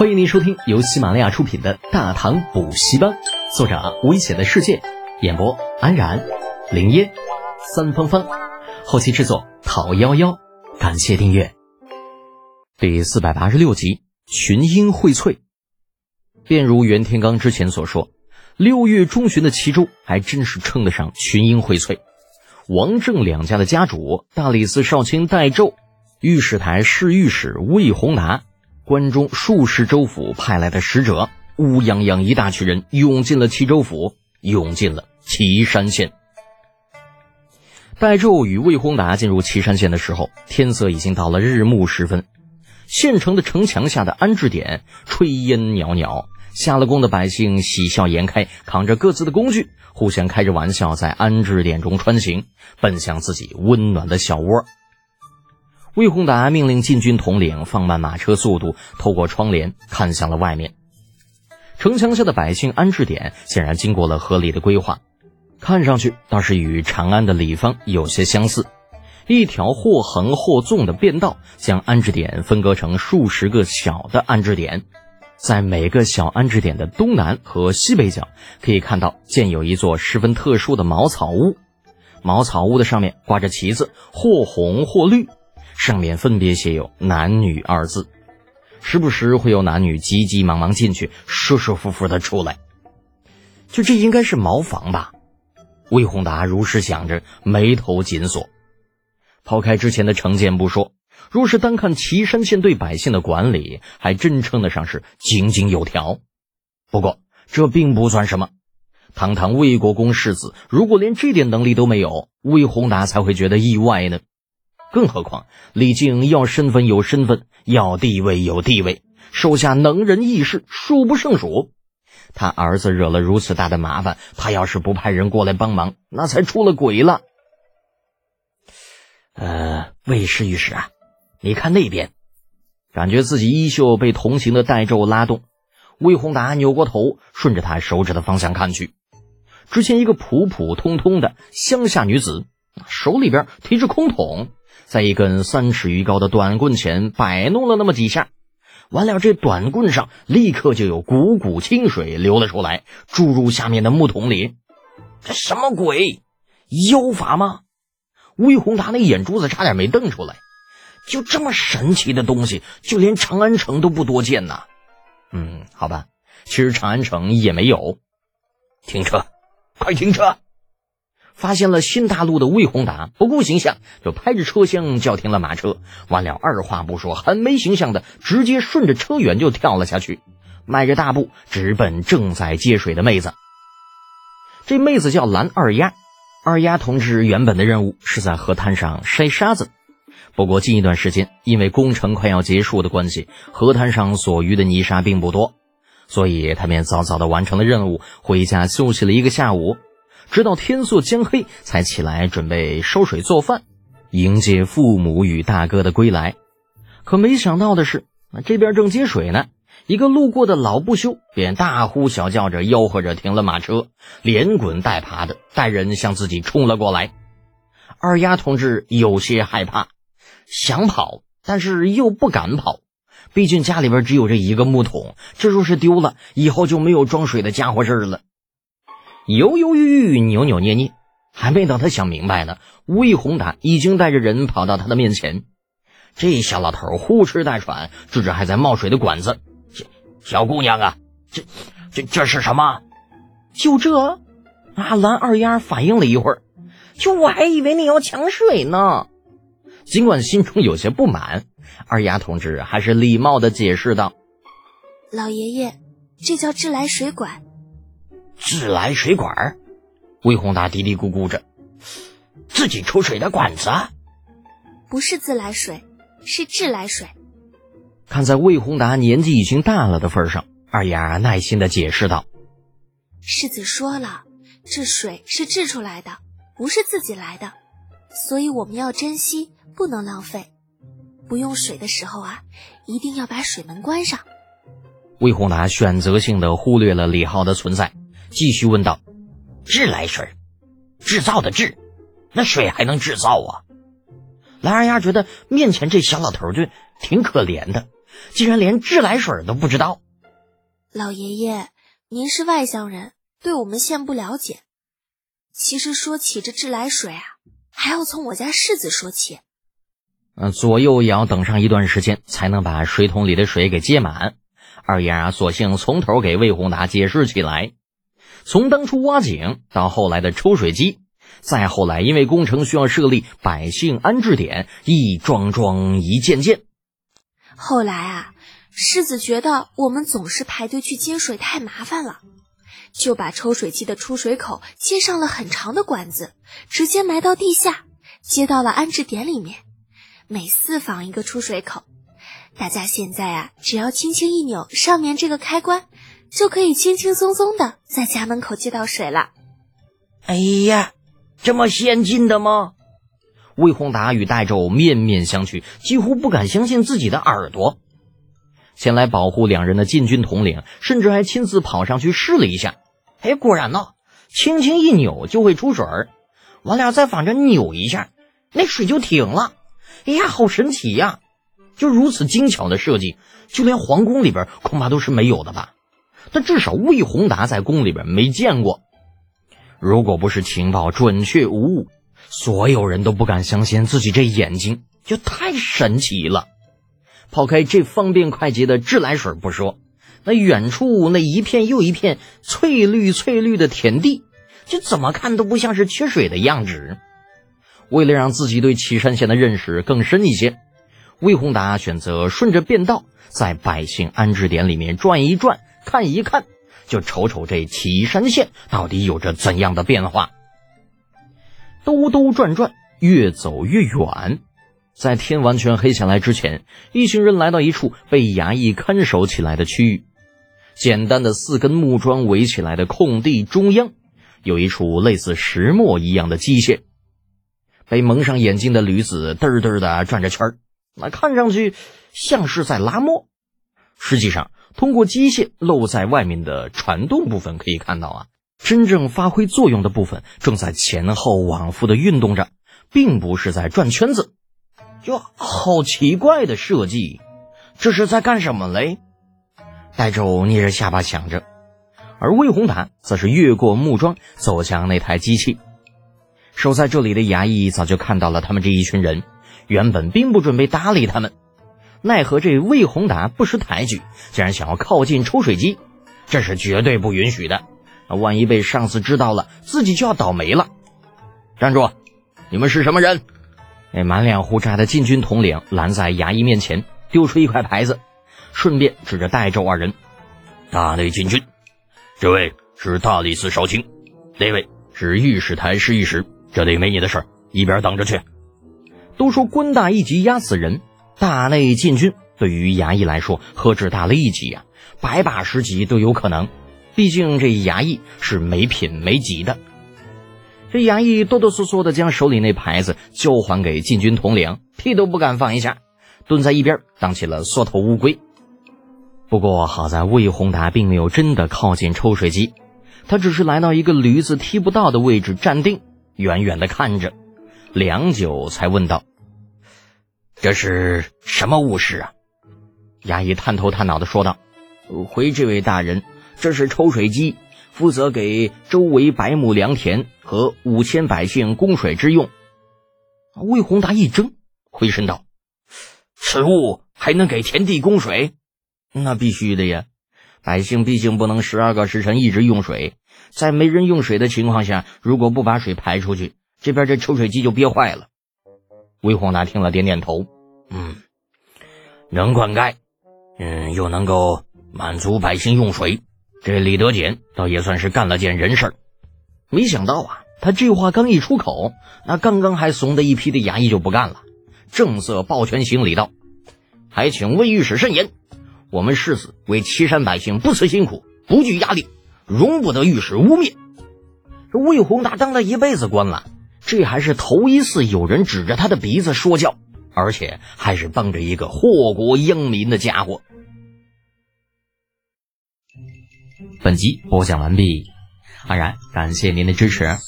欢迎您收听由喜马拉雅出品的《大唐补习班》，作者危险的世界，演播安然、林烟、三芳芳，后期制作陶幺幺。感谢订阅。第四百八十六集，群英荟萃。便如袁天罡之前所说，六月中旬的齐州还真是称得上群英荟萃。王郑两家的家主大理寺少卿戴胄，御史台侍御史魏宏达。关中数十州府派来的使者，乌泱泱一大群人涌进了齐州府，涌进了岐山县。戴胄与魏宏达进入岐山县的时候，天色已经到了日暮时分。县城的城墙下的安置点炊烟袅袅，下了工的百姓喜笑颜开，扛着各自的工具，互相开着玩笑，在安置点中穿行，奔向自己温暖的小窝。魏宏达命令禁军统领放慢马车速度，透过窗帘看向了外面。城墙下的百姓安置点显然经过了合理的规划，看上去倒是与长安的里坊有些相似。一条或横或纵的便道将安置点分割成数十个小的安置点，在每个小安置点的东南和西北角，可以看到建有一座十分特殊的茅草屋。茅草屋的上面挂着旗子，或红或绿。上面分别写有“男女”二字，时不时会有男女急急忙忙进去，舒舒服服的出来。就这应该是茅房吧？魏宏达如是想着，眉头紧锁。抛开之前的成见不说，若是单看岐山县对百姓的管理，还真称得上是井井有条。不过这并不算什么，堂堂魏国公世子，如果连这点能力都没有，魏宏达才会觉得意外呢。更何况，李靖要身份有身份，要地位有地位，手下能人异士数不胜数。他儿子惹了如此大的麻烦，他要是不派人过来帮忙，那才出了鬼了。呃，魏氏御史啊，你看那边，感觉自己衣袖被同行的戴胄拉动，魏宏达扭过头，顺着他手指的方向看去，只见一个普普通通的乡下女子，手里边提着空桶。在一根三尺余高的短棍前摆弄了那么几下，完了，这短棍上立刻就有股股清水流了出来，注入下面的木桶里。这什么鬼？妖法吗？魏宏达那眼珠子差点没瞪出来。就这么神奇的东西，就连长安城都不多见呐。嗯，好吧，其实长安城也没有。停车，快停车！发现了新大陆的魏宏达不顾形象，就拍着车厢叫停了马车。完了，二话不说，很没形象的直接顺着车辕就跳了下去，迈着大步直奔正在接水的妹子。这妹子叫蓝二丫，二丫同志原本的任务是在河滩上筛沙子，不过近一段时间因为工程快要结束的关系，河滩上所余的泥沙并不多，所以他便早早的完成了任务，回家休息了一个下午。直到天色将黑，才起来准备烧水做饭，迎接父母与大哥的归来。可没想到的是，这边正接水呢，一个路过的老不休便大呼小叫着吆喝着停了马车，连滚带爬的带人向自己冲了过来。二丫同志有些害怕，想跑，但是又不敢跑，毕竟家里边只有这一个木桶，这若是丢了，以后就没有装水的家伙事儿了。犹犹豫豫，扭扭捏捏，还没等他想明白呢，魏宏他已经带着人跑到他的面前。这小老头呼哧带喘，指着还在冒水的管子：“小姑娘啊，这、这、这是什么？就这？”阿兰二丫反应了一会儿，就我还以为你要抢水呢。尽管心中有些不满，二丫同志还是礼貌的解释道：“老爷爷，这叫自来水管。”自来水管，魏宏达嘀嘀咕咕着，自己抽水的管子，不是自来水，是自来水。看在魏宏达年纪已经大了的份上，二丫耐心的解释道：“世子说了，这水是制出来的，不是自己来的，所以我们要珍惜，不能浪费。不用水的时候啊，一定要把水门关上。”魏宏达选择性的忽略了李浩的存在。继续问道：“自来水，制造的制，那水还能制造啊？”蓝二丫觉得面前这小老头就挺可怜的，竟然连自来水都不知道。老爷爷，您是外乡人，对我们县不了解。其实说起这自来水啊，还要从我家世子说起。嗯，左右也要等上一段时间，才能把水桶里的水给接满。二丫啊，索性从头给魏宏达解释起来。从当初挖井到后来的抽水机，再后来因为工程需要设立百姓安置点，一桩桩一件件。后来啊。狮子觉得我们总是排队去接水太麻烦了，就把抽水机的出水口接上了很长的管子，直接埋到地下，接到了安置点里面。每四房一个出水口，大家现在啊，只要轻轻一扭上面这个开关，就可以轻轻松松的在家门口接到水了。哎呀，这么先进的吗？魏宏达与戴胄面面相觑，几乎不敢相信自己的耳朵。前来保护两人的禁军统领，甚至还亲自跑上去试了一下。哎，果然呢，轻轻一扭就会出水儿。完了，再反着扭一下，那水就停了。哎呀，好神奇呀！就如此精巧的设计，就连皇宫里边恐怕都是没有的吧？但至少魏宏达在宫里边没见过。如果不是情报准确无误，所有人都不敢相信自己这眼睛，就太神奇了。抛开这方便快捷的自来水不说，那远处那一片又一片翠绿翠绿的田地，就怎么看都不像是缺水的样子。为了让自己对岐山县的认识更深一些，魏宏达选择顺着便道，在百姓安置点里面转一转，看一看，就瞅瞅这岐山县到底有着怎样的变化。兜兜转转，越走越远。在天完全黑下来之前，一行人来到一处被衙役看守起来的区域。简单的四根木桩围起来的空地中央，有一处类似石磨一样的机械。被蒙上眼睛的驴子嘚嘚的转着圈儿，那看上去像是在拉磨。实际上，通过机械露在外面的传动部分可以看到啊，真正发挥作用的部分正在前后往复的运动着，并不是在转圈子。就好奇怪的设计，这是在干什么嘞？戴胄捏着下巴想着，而魏宏达则是越过木桩走向那台机器。守在这里的衙役早就看到了他们这一群人，原本并不准备搭理他们，奈何这魏宏达不识抬举，竟然想要靠近抽水机，这是绝对不允许的。万一被上司知道了，自己就要倒霉了。站住！你们是什么人？那满脸胡渣的禁军统领拦在衙役面前，丢出一块牌子，顺便指着戴胄二人：“大内禁军，这位是大理寺少卿，那位是御史台侍御史，这里没你的事儿，一边等着去。”都说官大一级压死人，大内禁军对于衙役来说何止大了一级呀，百把十级都有可能。毕竟这衙役是没品没级的。这衙役哆哆嗦嗦的将手里那牌子交还给禁军统领，屁都不敢放一下，蹲在一边当起了缩头乌龟。不过好在魏宏达并没有真的靠近抽水机，他只是来到一个驴子踢不到的位置站定，远远的看着，良久才问道：“这是什么物事啊？”衙役探头探脑的说道：“回这位大人，这是抽水机。”负责给周围百亩良田和五千百姓供水之用。魏宏达一怔，回身道：“此物还能给田地供水？那必须的呀！百姓毕竟不能十二个时辰一直用水，在没人用水的情况下，如果不把水排出去，这边这抽水机就憋坏了。”魏宏达听了，点点头：“嗯，能灌溉，嗯，又能够满足百姓用水。”这李德俭倒也算是干了件人事儿，没想到啊，他这话刚一出口，那刚刚还怂的一批的衙役就不干了，正色抱拳行礼道：“还请魏御史慎言，我们誓死为岐山百姓不辞辛苦，不惧压力，容不得御史污蔑。”这魏宏达当了一辈子官了，这还是头一次有人指着他的鼻子说教，而且还是帮着一个祸国殃民的家伙。本集播讲完毕，安然感谢您的支持。